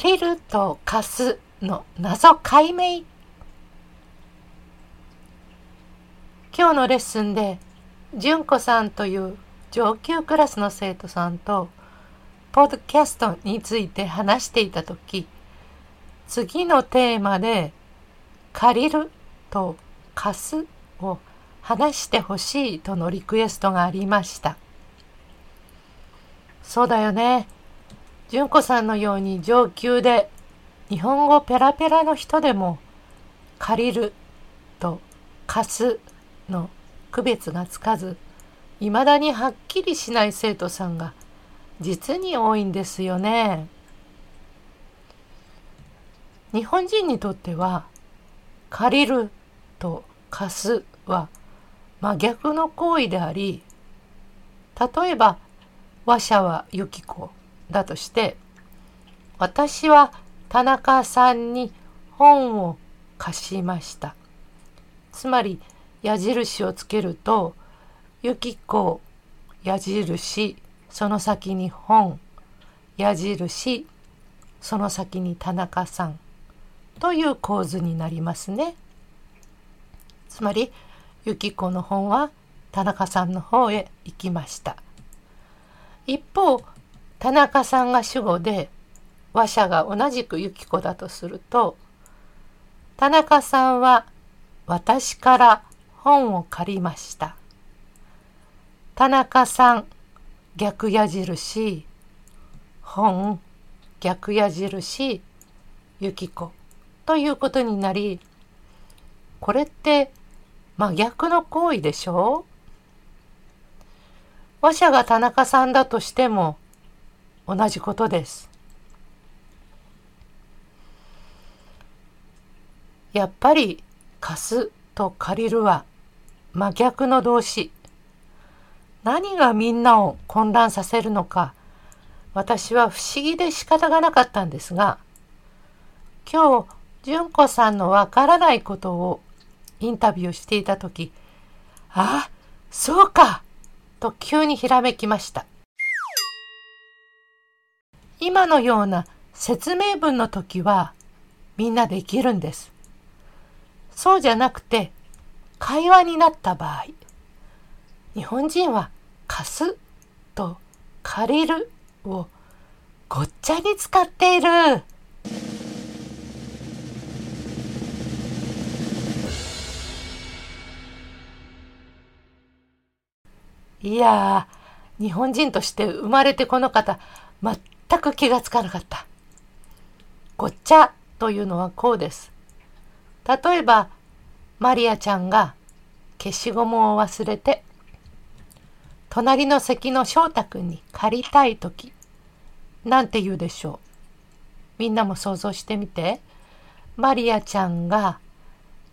借りると貸すの謎解明。今日のレッスンで純子さんという上級クラスの生徒さんとポッドキャストについて話していた時次のテーマで借りると貸すを話してほしいとのリクエストがありました。そうだよね。純子さんのように上級で日本語ペラペラの人でも借りると貸すの区別がつかずいまだにはっきりしない生徒さんが実に多いんですよね。日本人にとっては借りると貸すは真逆の行為であり例えば話者はユキコだとして私は田中さんに本を貸しましたつまり矢印をつけるとユキコ矢印その先に本矢印その先に田中さんという構図になりますね。つまりユキコの本は田中さんの方へ行きました。一方田中さんが主語で話者が同じくユキコだとすると田中さんは私から本を借りました。田中さん逆矢印。本逆矢印。ゆき子ということになりこれって真逆の行為でしょう？話者が田中さんだとしても同じことです。やっぱり貸すと借りるは真逆の動詞。何がみんなを混乱させるのか私は不思議で仕方がなかったんですが今日純子さんのわからないことをインタビューしていた時ああそうかと急にひらめきました今のような説明文の時はみんなできるんですそうじゃなくて会話になった場合日本人は貸すと借りるをごっちゃに使っている。いやー、日本人として生まれてこの方、全全く気がつかなかった。ごっちゃというのはこうです。例えば、マリアちゃんが消しゴムを忘れて隣の席の翔太くんに借りたい時なんて言うでしょうみんなも想像してみてマリアちゃんが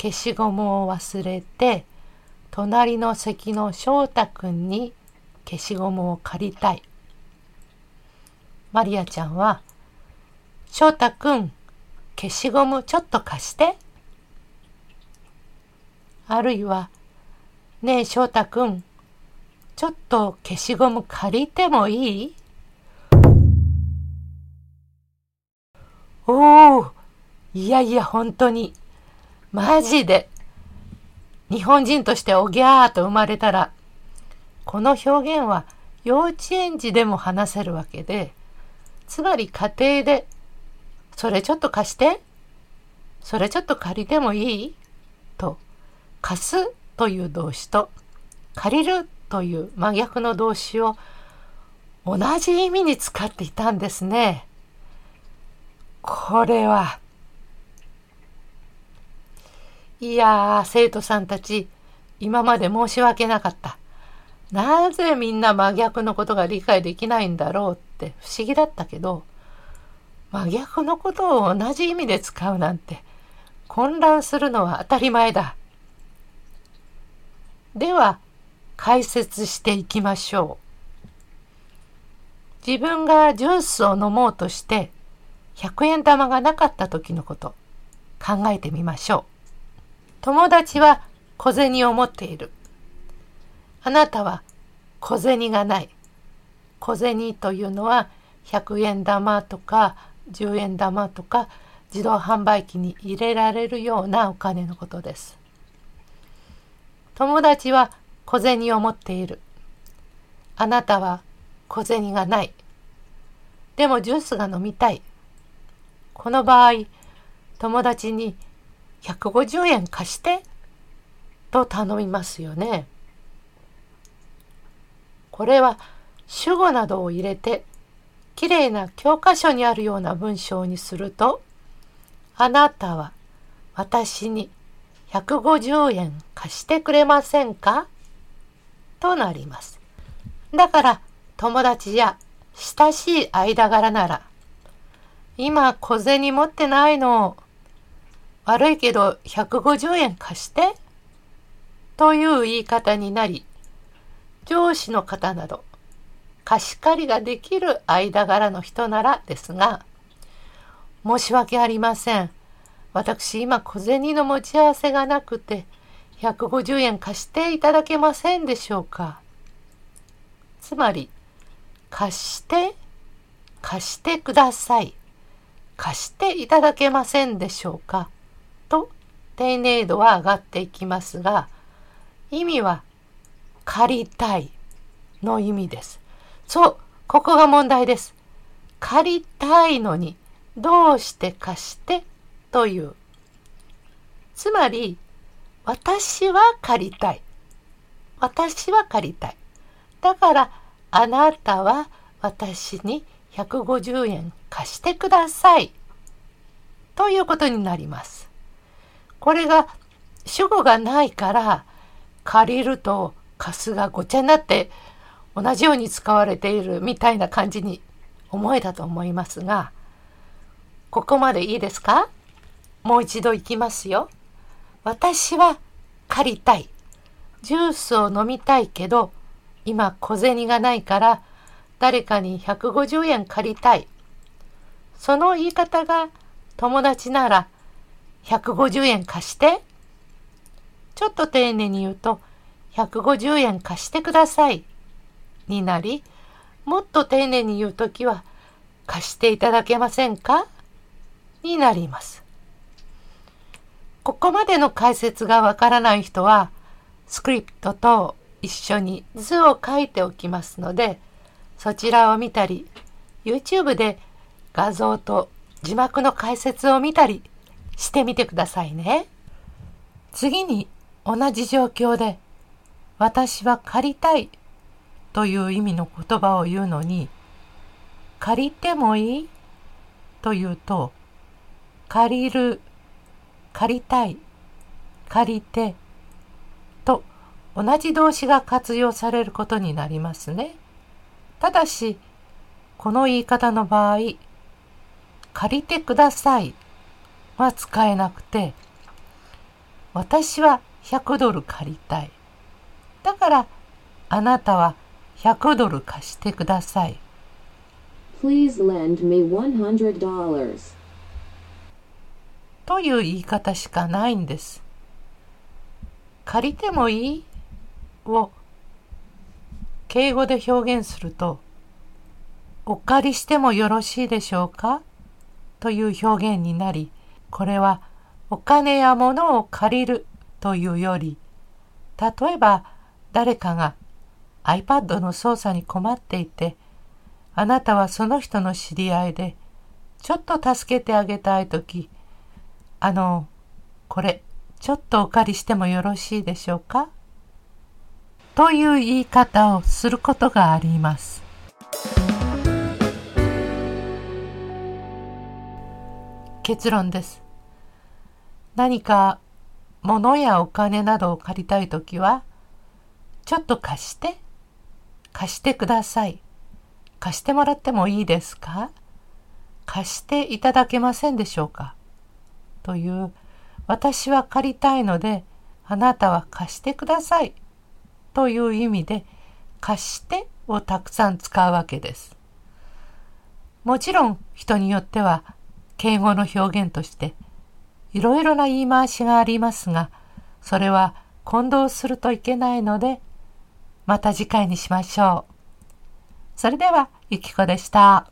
消しゴムを忘れて隣の席の翔太くんに消しゴムを借りたいマリアちゃんは「翔太くん消しゴムちょっと貸して」あるいは「ねえ翔太くんちょっと消しゴム借りてもいい？おおいやいや本当に。マジで。日本人としておぎゃーと生まれたらこの表現は幼稚園児でも話せるわけでつまり家庭でそれちょっと貸してそれちょっと借りてもいい？と貸すという動詞と借りるという真逆の動詞を同じ意味に使っていたんですね。これは。いやー、生徒さんたち、今まで申し訳なかった。なぜみんな真逆のことが理解できないんだろう？って不思議だったけど、真逆のことを同じ意味で使うなんて混乱するのは当たり前だ。では、解説していきましょう。自分がジュースを飲もうとして100円玉がなかった時のこと考えてみましょう。友達は小銭を持っている。あなたは小銭がない。小銭というのは100円玉とか10円玉とか自動販売機に入れられるようなお金のことです。友達は小銭を持っている。あなたは小銭がない。でもジュースが飲みたい。この場合、友達に150円貸してと頼みますよね。これは主語などを入れてきれいな教科書にあるような文章にするとあなたは私に150円貸してくれませんか？となります。だから友達や親しい間柄なら今小銭持ってないの。悪いけど150円貸して。という言い方になり上司の方など貸し借りができる間柄の人ならですが、申し訳ありません。私今小銭の持ち合わせがなくて、150円貸していただけませんでしょうか。つまり、貸して、貸してください。貸していただけませんでしょうか。と、丁寧度は上がっていきますが、意味は、借りたいの意味です。そう、ここが問題です。借りたいのに、どうして貸してという。つまり、私は借りたい。私は借りたい。だから、あなたは私に150円貸してください。ということになります。これが主語がないから、借りると貸すがごちゃになって同じように使われているみたいな感じに思えたと思いますが、ここまでいいですか？もう一度いきますよ。私は借りたい。ジュースを飲みたいけど、今小銭がないから誰かに150円借りたい。その言い方が友達なら150円貸して。ちょっと丁寧に言うと150円貸してください。になり、もっと丁寧に言うときは、貸していただけませんか？になります。ここまでの解説がわからない人は、スクリプトと一緒に図を書いておきますので、そちらを見たり、YouTube で画像と字幕の解説を見たりしてみてくださいね。次に同じ状況で、私は借りたいという意味の言葉を言うのに、借りてもいい？というと、借りる、借りたい、借りてと同じ動詞が活用されることになりますね。ただし、この言い方の場合、借りてくださいは使えなくて、私は100ドル借りたい。だから、あなたは100ドル貸してください。Please lend me $100. という言い方しかないんです。借りてもいいを敬語で表現すると、お借りしてもよろしいでしょうか？という表現になり、これはお金や物を借りるというより、例えば誰かが iPad の操作に困っていて、あなたはその人の知り合いで、ちょっと助けてあげたいとき、あの、これ、ちょっとお借りしてもよろしいでしょうか？という言い方をすることがあります。結論です。何か物やお金などを借りたいときは、ちょっと貸して貸してください。貸してもらってもいいですか？貸していただけませんでしょうか？という私は借りたいのであなたは貸してくださいという意味で貸してをたくさん使うわけです。もちろん人によっては敬語の表現としていろいろな言い回しがありますがそれは混同するといけないのでまた次回にしましょう。それでは、ゆきこでした。